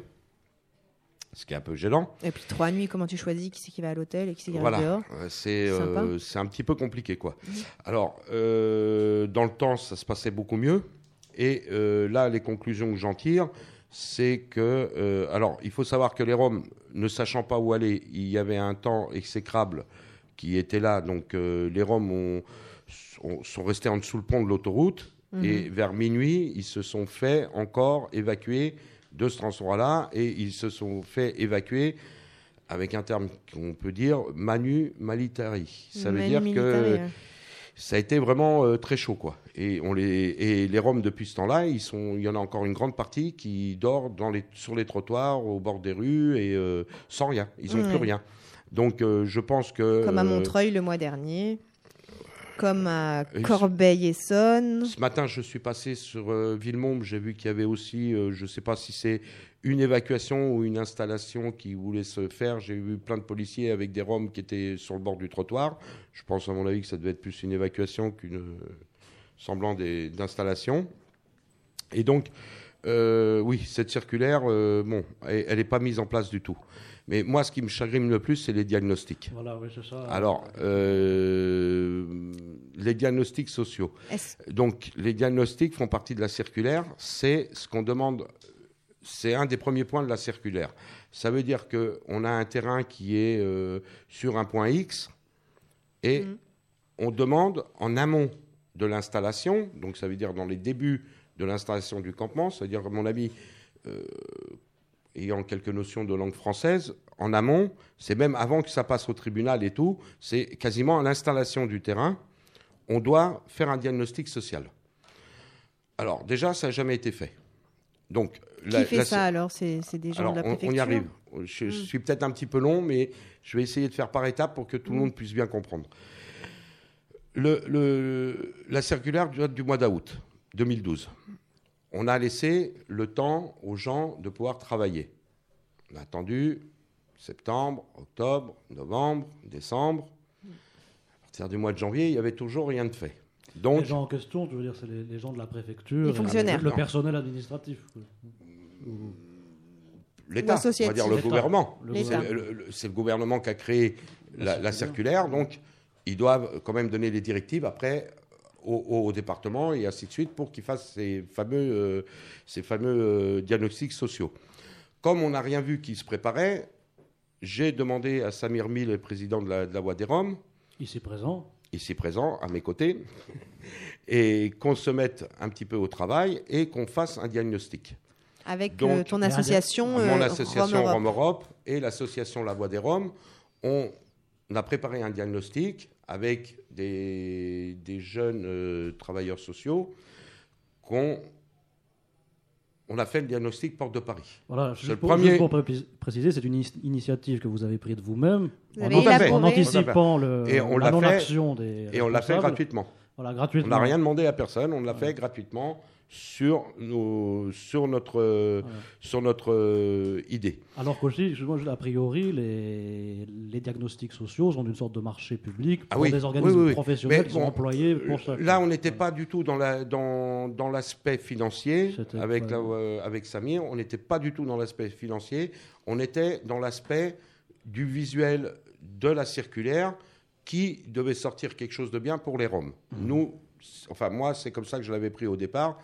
ce qui est un peu gênant. Et puis trois nuits, comment tu choisis qui c'est qui va à l'hôtel et qui c'est qui Voilà, dehors? Euh, c'est euh, un petit peu compliqué quoi. Alors euh, dans le temps, ça se passait beaucoup mieux. Et euh, là, les conclusions que j'en tire, c'est que euh, alors il faut savoir que les Roms, ne sachant pas où aller, il y avait un temps exécrable qui était là. Donc euh, les Roms ont- sont- sont restés en dessous le pont de l'autoroute. Mhm. Et vers minuit, ils se sont fait encore évacuer de ce endroit-là et ils se sont fait évacuer avec un terme qu'on peut dire manu militari. Ça veut dire militari, que. Ça a été vraiment euh, très chaud, quoi. Et on les et les Roms depuis ce temps-là, ils sont, il y en a encore une grande partie qui dort dans les sur les trottoirs, au bord des rues et euh, sans rien. Ils n'ont Ouais. plus rien. Donc euh, je pense que Comme à Montreuil le mois dernier. comme à Corbeil-Essonne. Ce matin, je suis passé sur euh, Villemomble. J'ai vu qu'il y avait aussi, euh, je ne sais pas si c'est une évacuation ou une installation qui voulait se faire. J'ai vu plein de policiers avec des Roms qui étaient sur le bord du trottoir. Je pense, à mon avis, que ça devait être plus une évacuation qu'une euh, semblant d'installation. Et donc, euh, oui, cette circulaire, euh, bon, elle n'est pas mise en place du tout. Mais moi, ce qui me chagrine le plus, c'est les diagnostics. Voilà, oui, c'est ça. Alors, euh, les diagnostics sociaux. Donc, les diagnostics font partie de la circulaire. C'est ce qu'on demande. C'est un des premiers points de la circulaire. Ça veut dire qu'on a un terrain qui est euh, sur un point X et Mhm. on demande en amont de l'installation, donc ça veut dire dans les débuts de l'installation du campement, c'est-à-dire, à mon avis, euh, ayant quelques notions de langue française, en amont, c'est même avant que ça passe au tribunal et tout, c'est quasiment à l'installation du terrain, on doit faire un diagnostic social. Alors, déjà, ça n'a jamais été fait. Donc, Qui fait ça alors? C'est des gens alors, de la préfecture on, y arrive. Je, je Hmm. suis peut-être un petit peu long, mais je vais essayer de faire par étapes pour que tout le Hmm. monde puisse bien comprendre. Le- le- la circulaire date du mois d'août 2012. On a laissé le temps aux gens de pouvoir travailler. On a attendu septembre, octobre, novembre, décembre. À partir du mois de janvier, il n'y avait toujours rien de fait. Donc, les gens en question, tu veux dire, c'est les, les gens de la préfecture, Les fonctionnaires. le personnel administratif. Ou- l'État, on va dire le gouvernement. C'est le, gouvernement qui a créé la, La la circulaire, donc ils doivent quand même donner les directives après au, au- au département et ainsi de suite pour qu'ils fassent ces fameux, euh, ces fameux euh, diagnostics sociaux. Comme on n'a rien vu qui se préparait, j'ai demandé à Samir Mil, le président de la, de la Voix des Roms, Ici présent. Ici présent, à mes côtés, et qu'on se mette un petit peu au travail et qu'on fasse un diagnostic. Avec Donc, euh, ton association Mon euh, association Rome Europe. Rome Europe et l'association La Voix des Roms, on a préparé un diagnostic avec des, des jeunes euh, travailleurs sociaux qu'on on a fait le diagnostic Porte de Paris. Voilà, juste le pour, premier- juste pour pré- préciser, c'est une initiative que vous avez prise de vous-même, Vous en, anticipant le, Et on la non-action des Et on l'a fait gratuitement. Voilà, On gratuitement. n'a rien demandé à personne, on l'a fait gratuitement sur, nos, sur notre, euh, sur notre euh, idée. Alors qu'aussi, a priori, les, les diagnostics sociaux sont une sorte de marché public Ah pour oui, des organismes oui, oui. professionnels Mais qui sont employés pour ça. Là, on n'était pas du tout dans la- dans, dans l'aspect financier avec, la- euh, avec Samir. On n'était pas du tout dans l'aspect financier. On était dans l'aspect du visuel de la circulaire qui devait sortir quelque chose de bien pour les Roms. Mhm. Nous, enfin moi, c'est comme ça que je l'avais pris au départ.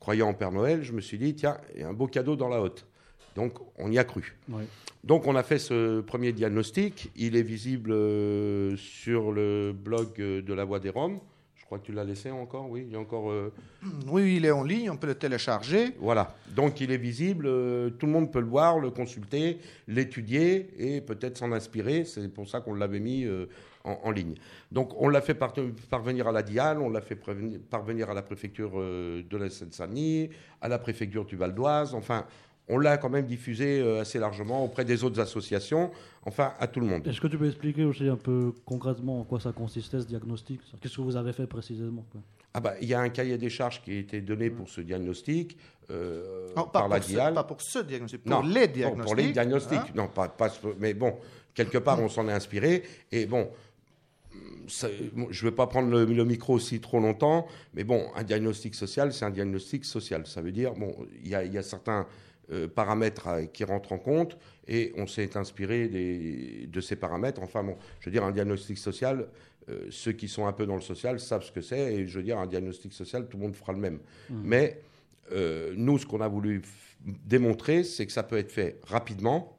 Croyant en Père Noël, je me suis dit, tiens, il y a un beau cadeau dans la hotte. Donc, on y a cru. Oui. Donc on a fait ce premier diagnostic. Il est visible euh, sur le blog euh, de la Voix des Roms. Je crois que tu l'as laissé encore, oui. Il y a encore. euh, Oui, il est en ligne, on peut le télécharger. voilà. Donc il est visible. euh, tout le monde peut le voir, le consulter, l'étudier et peut-être s'en inspirer. C'est pour ça qu'on l'avait mis en, en ligne. Donc on l'a fait par- parvenir à la DIAL, on l'a fait parvenir à la préfecture euh, de la Seine-Saint-Denis, à la préfecture du Val d'Oise. Enfin, on l'a quand même diffusé euh, assez largement auprès des autres associations. Enfin, à tout le monde. Est-ce que tu peux expliquer aussi un peu concrètement en quoi ça consistait ce diagnostic? Qu'est-ce que vous avez fait précisément quoi? Ah bah, il y a un cahier des charges qui a été donné pour ce diagnostic euh, Non, par la pour ce, DIAL. pas pour ce diagnostic, pour Non, les pour- diagnostics. Pour les diagnostics. hein. Non, pas, pas mais bon, quelque part, on s'en est inspiré. Et bon, ça- bon, je ne vais pas prendre le, le micro aussi trop longtemps, mais bon, un diagnostic social, c'est un diagnostic social. Ça veut dire, bon, il y a, il y a certains euh, paramètres à- qui rentrent en compte et on s'est inspiré des- de ces paramètres. Enfin, bon, je veux dire, un diagnostic social, euh, ceux qui sont un peu dans le social savent ce que c'est et je veux dire, un diagnostic social, tout le monde fera le même. Mais euh, nous, ce qu'on a voulu démontrer, c'est que ça peut être fait rapidement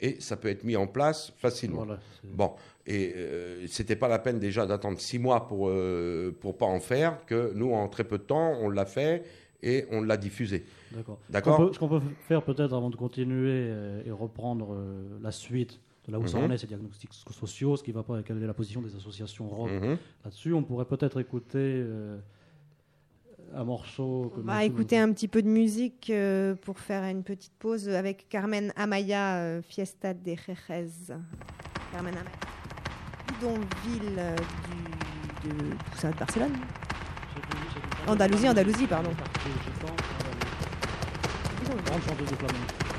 et ça peut être mis en place facilement. Voilà, Bon, et euh, c'était pas la peine déjà d'attendre six mois pour euh, pour pas en faire, que nous, en très peu de temps, on l'a fait et on l'a diffusé. D'accord. D'accord. Ce qu'on peut- faire peut-être avant de continuer euh, et reprendre euh, la suite de là où ça Mhm. en est, ces diagnostics sociaux, ce qui va pas, quelle est la position des associations Rome Mhm. là-dessus, on pourrait peut-être écouter euh, un morceau. que On va écouter un petit peu de musique euh, pour faire une petite pause avec Carmen Amaya, euh, Fiesta de Jerez. Carmen Amaya. Bidonville euh, du de tout ça de Barcelone? Andalousie, Andalousie, pardon. Grande chanteuse de flamenco.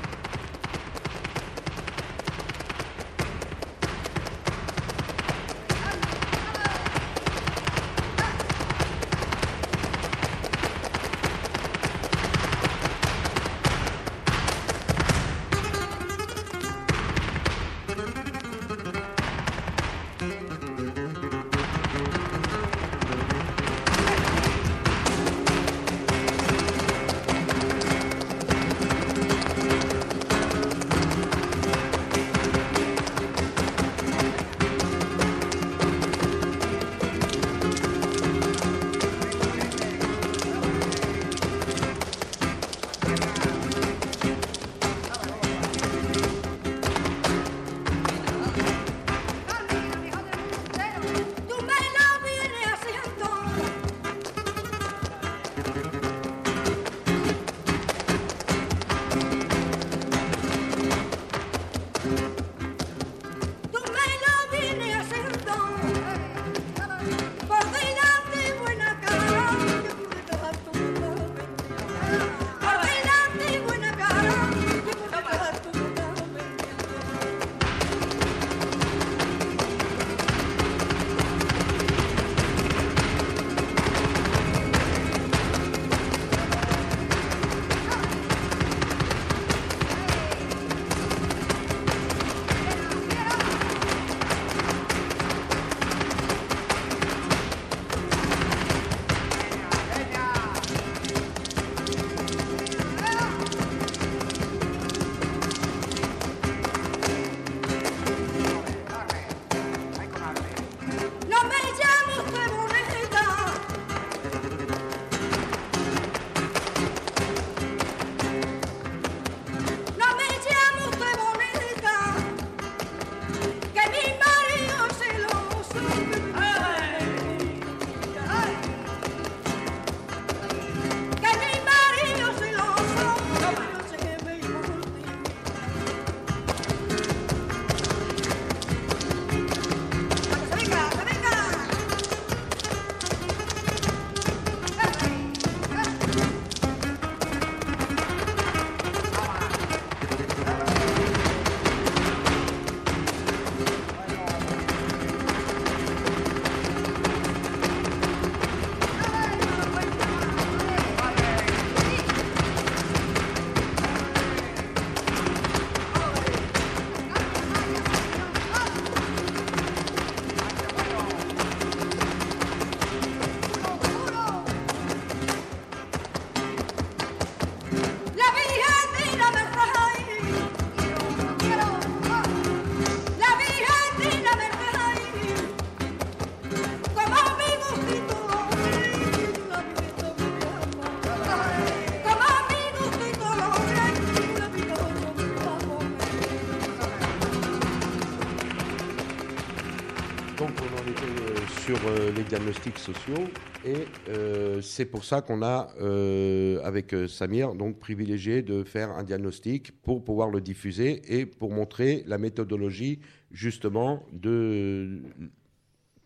Diagnostics sociaux et euh, c'est pour ça qu'on a euh, avec euh, Samir donc privilégié de faire un diagnostic pour pouvoir le diffuser et pour montrer la méthodologie justement de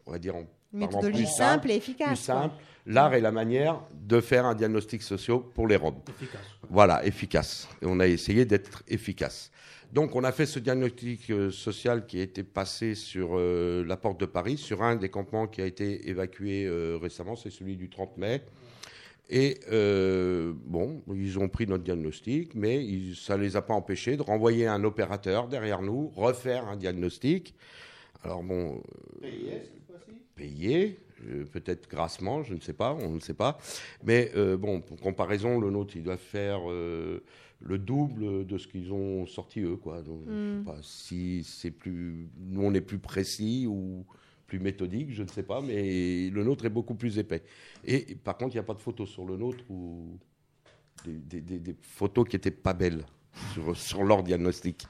on va dire en Une méthodologie plus simple et efficace, plus simple, l'art et la manière de faire un diagnostic social pour les Roms. Efficace. Voilà, efficace. Et on a essayé d'être efficace. Donc, on a fait ce diagnostic euh, social qui a été passé sur euh, la porte de Paris, sur un des campements qui a été évacué euh, récemment, c'est celui du 30 mai. Et bon, ils ont pris notre diagnostic, mais ils- ça ne les a pas empêchés de renvoyer un opérateur derrière nous, refaire un diagnostic. Alors bon, payé, euh, peut-être grassement, je ne sais pas, on ne sait pas. Mais bon, pour comparaison, le nôtre, il doit faire le double de ce qu'ils ont sorti eux, quoi. Donc, je Mm. sais pas si c'est plus, nous on est plus précis ou plus méthodique, je ne sais pas, mais le nôtre est beaucoup plus épais. Et par contre, il n'y a pas de photos sur le nôtre ou des, des- des- des photos qui n'étaient pas belles sur, sur leur diagnostic.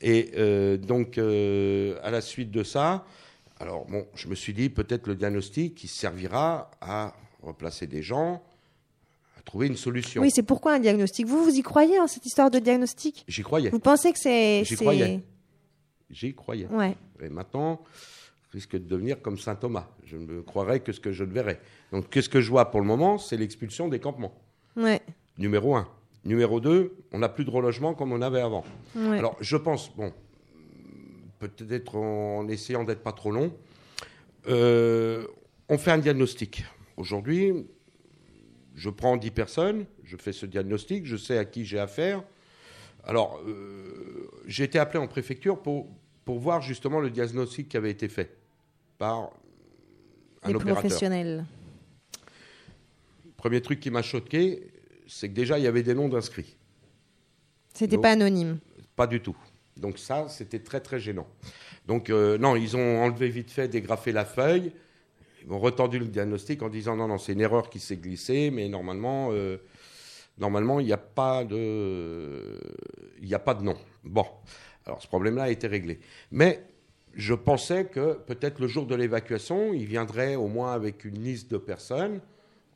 Et euh, donc, euh, à la suite de ça, alors bon, je me suis dit peut-être le diagnostic qui servira à replacer des gens, trouver une solution. Oui, c'est pourquoi un diagnostic? Vous, vous y croyez en cette histoire de diagnostic? J'y croyais. Vous pensez que c'est. J'y croyais. J'y croyais. Ouais. Et maintenant, risque de devenir comme saint Thomas. Je ne croirais que ce que je ne verrai. Donc, qu'est-ce que je vois pour le moment C'est l'expulsion des campements. Ouais. Numéro un. Numéro deux, on n'a plus de relogement comme on avait avant. Ouais. Alors, je pense, bon, peut-être en essayant d'être pas trop long, euh, on fait un diagnostic. Aujourd'hui, je prends 10 personnes, je fais ce diagnostic, je sais à qui j'ai affaire. Alors, euh, j'ai été appelé en préfecture pour, pour voir justement le diagnostic qui avait été fait par un Les opérateur. professionnels. Premier truc qui m'a choqué, c'est que déjà, il y avait des noms d'inscrits. C'était pas anonyme. Pas du tout. Donc ça, c'était très très gênant. Donc euh, non, ils ont enlevé vite fait, dégrafé la feuille, ils ont retendu le diagnostic en disant non, non, c'est une erreur qui s'est glissée, mais normalement, euh, normalement, il n'y a pas de, il n'y a pas de nom. Bon, alors ce problème-là a été réglé. Mais je pensais que peut-être le jour de l'évacuation, il viendrait au moins avec une liste de personnes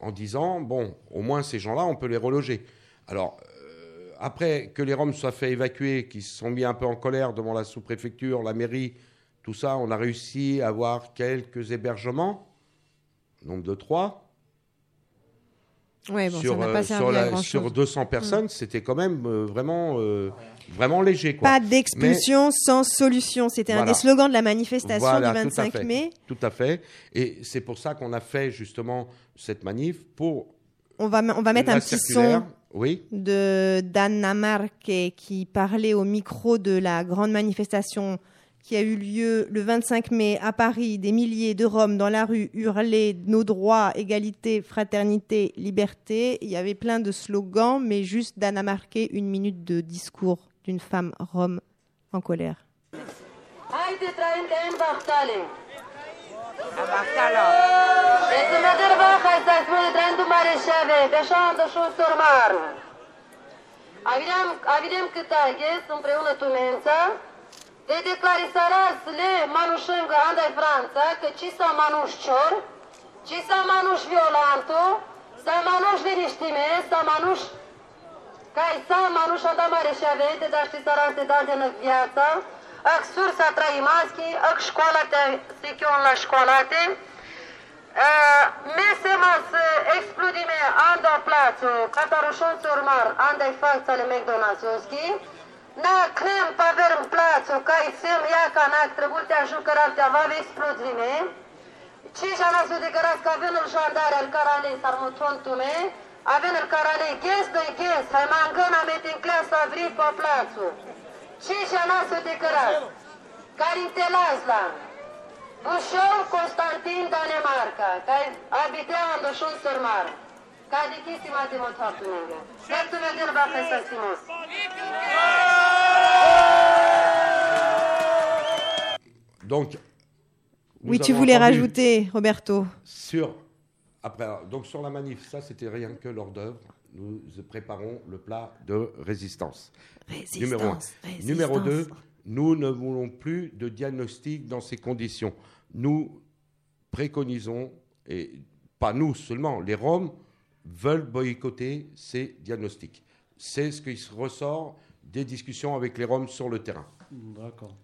en disant bon, au moins ces gens-là, on peut les reloger. Alors euh, après que les Roms soient fait évacuer, qu'ils se sont mis un peu en colère devant la sous-préfecture, la mairie, tout ça, on a réussi à avoir quelques hébergements, nombre de trois. Ouais, bon, sur, ça euh, pas sur, servi à la- grand sur chose. 200 personnes, c'était quand même euh, vraiment, euh, vraiment léger. Quoi. Pas d'expulsion sans solution. C'était un des slogans de la manifestation Voilà, du tout à 25 fait. mai. Tout à fait. Et c'est pour ça qu'on a fait justement cette manif pour. On va, on va mettre un petit son Oui. de d'Anna Marque qui parlait au micro de la grande manifestation qui a eu lieu le 25 mai à Paris. Des milliers de Roms dans la rue hurlaient nos droits, égalité, fraternité, liberté. Il y avait plein de slogans, mais juste d'Anna Marque, une minute de discours d'une femme rome en colère. de declarisarás le manușângă andai Franța, că ci să manuș cior, ci să manuș violantul, să manuș liniștime, să manuș cai să manuș anda mare și avete, dar ști să de date în viața, ac sursa traimaschi, ac școala te sechion la școlate, mesemas explodime anda plațu, catarușon surmar, andai fața le McDonald's, Na cnem paverm plațu, cai sem iaca na trebutea jucăratea vave explodzime, cija na sudicarat ca venul jandare al caralei sarmutontume, a venul caralei ghes de ghes, hai mangana metin clasa vrit pe plațu. Cija na sudicarat, carintelazla, Bușor Constantin Danemarca, care abitea în dușun sărmară. Simos. Donc. Oui, tu voulais rajouter, Roberto. Sur, après, donc sur la manif, ça c'était rien que l'hors d'œuvre. Nous préparons le plat de résistance. Résistance, Numéro un. résistance. Numéro deux, nous ne voulons plus de diagnostic dans ces conditions. Nous préconisons, et pas nous seulement, les Roms veulent boycotter ces diagnostics. C'est ce qui ressort des discussions avec les Roms sur le terrain. D'accord.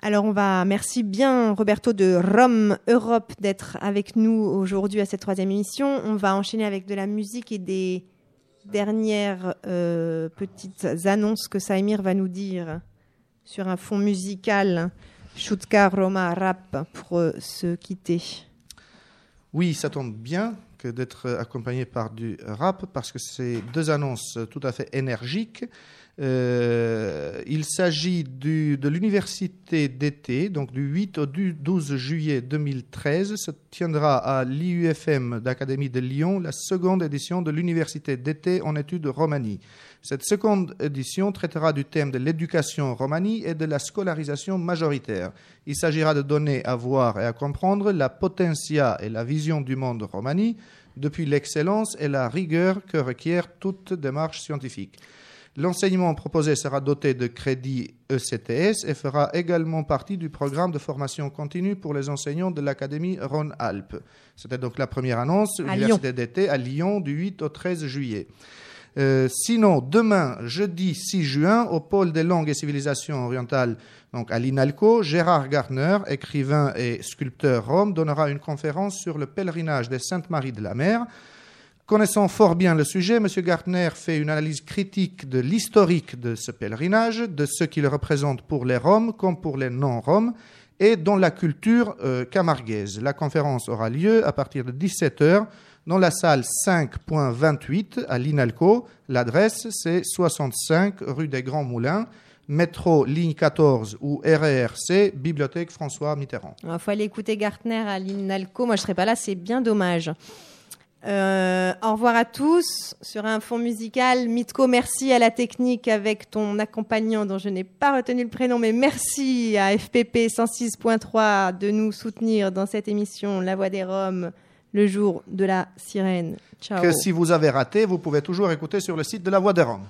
Alors on va, merci bien Roberto de Rome Europe d'être avec nous aujourd'hui à cette troisième émission. On va enchaîner avec de la musique et des dernières euh, petites annonces que Saïmir va nous dire sur un fond musical. Shutka Roma Rap pour euh, se quitter. Oui, ça tombe bien que d'être accompagné par du rap parce que c'est deux annonces tout à fait énergiques. Euh, il s'agit de l'université d'été, donc du 8 au du 12 juillet 2013. Se tiendra à l'IUFM d'Académie de Lyon la seconde édition de l'université d'été en études romanie. Cette seconde édition traitera du thème de l'éducation romanie et de la scolarisation majoritaire. Il s'agira de donner à voir et à comprendre la potentia et la vision du monde romanie depuis l'excellence et la rigueur que requiert toute démarche scientifique. L'enseignement proposé sera doté de crédits ECTS et fera également partie du programme de formation continue pour les enseignants de l'Académie Rhône-Alpes. C'était donc la première annonce, À université d'été à Lyon du 8 au 13 juillet. Euh, sinon, demain, jeudi 6 juin, au pôle des langues et civilisations orientales, donc à l'INALCO, Gérard Garner, écrivain et sculpteur rome, donnera une conférence sur le pèlerinage des Saintes Maries de la Mer. Connaissant fort bien le sujet, M. Gartner fait une analyse critique de l'historique de ce pèlerinage, de ce qu'il représente pour les Roms comme pour les non-Roms, et dans la culture euh, camarguaise. La conférence aura lieu à partir de 17h dans la salle 5.28 à l'INALCO. L'adresse, c'est 65 rue des Grands Moulins, métro ligne 14 ou RERC, Bibliothèque François Mitterrand. Il faut aller écouter Gartner à l'INALCO. Moi, je serai pas là, c'est bien dommage. Euh, au revoir à tous. Sur un fond musical, Mitko, merci à la technique avec ton accompagnant dont je n'ai pas retenu le prénom, mais merci à FPP 106.3 de nous soutenir dans cette émission La Voix des Roms, le jour de la sirène. Ciao. Que si vous avez raté, vous pouvez toujours écouter sur le site de La Voix des Roms.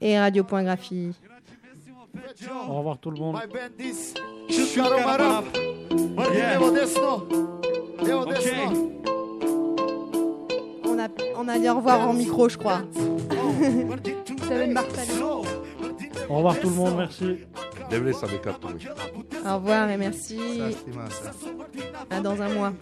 Et radio.graphie. Au revoir tout le monde. On a, on a dit au revoir en micro, je crois. Seven Martalo. Au revoir tout le monde, merci. Au revoir et merci. À dans un mois.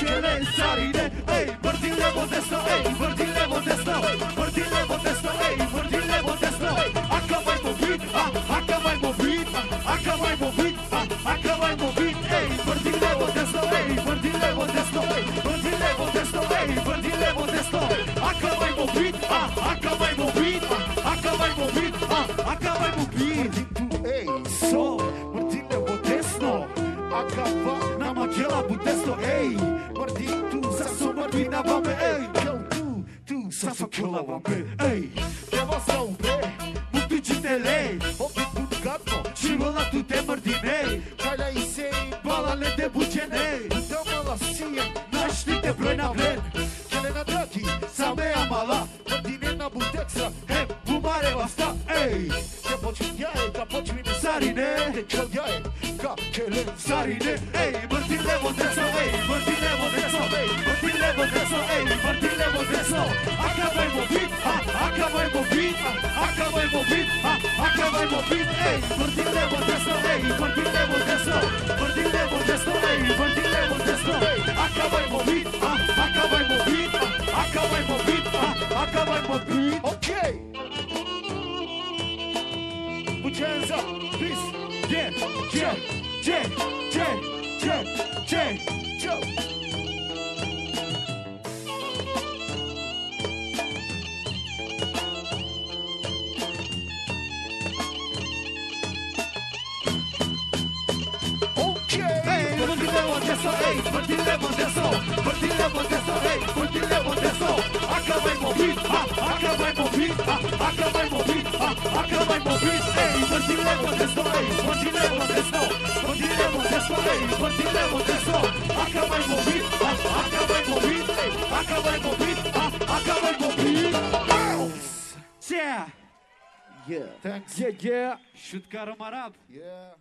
siebie saride Ej, bordile modesto, ej, bordile modesto ei, modesto, ej, bordile modesto Aca mai movit, ah, a, aca mai movit ah, acaba mai movit, ah, a, aca mai movit Ej, bordile modesto, ej, bordile modesto Bordile modesto, ej, bordile modesto acaba mai movit, a, aca mai movit Aca mai movit, a, aca mai movit. Ej, so, bordile modesto Acaba, n-am acela putesto, ej Alabama, ei, eu tu, tu, să fac eu la bambe, ei Demonstră pe, butu citele, o butu gato, și mă la tu te mărdinei Calea isei, balale de bucenei, dă mă la sie, naștite brăna vlen Cele na dragi, sa mea mala, mărdine na butexa, he, bumare va sta, ei Te poci iai, ca poci mine sarine, te căl iai, ca cele sarine, ei, mărdine butexa envolvido, acabou envolvido, acabou envolvido, acabou envolvido, ei, partido de votação, ei, partido de votação, partido de votação, ei, partido de votação, acabou envolvido, acabou envolvido, acabou envolvido, acabou envolvido, ok. Put your hands up, please, yeah, yeah, yeah, yeah, yeah, yeah, yeah. demonstracionei porque demonstração acaba em movi, acaba em movi, acaba em movi, acaba em movi. Ei, porque demonstracionei, porque demonstração, porque demonstracionei, porque demonstração acaba em movi. Yeah. Yeah. Thanks. Yeah, yeah. Шуткарым. Yeah.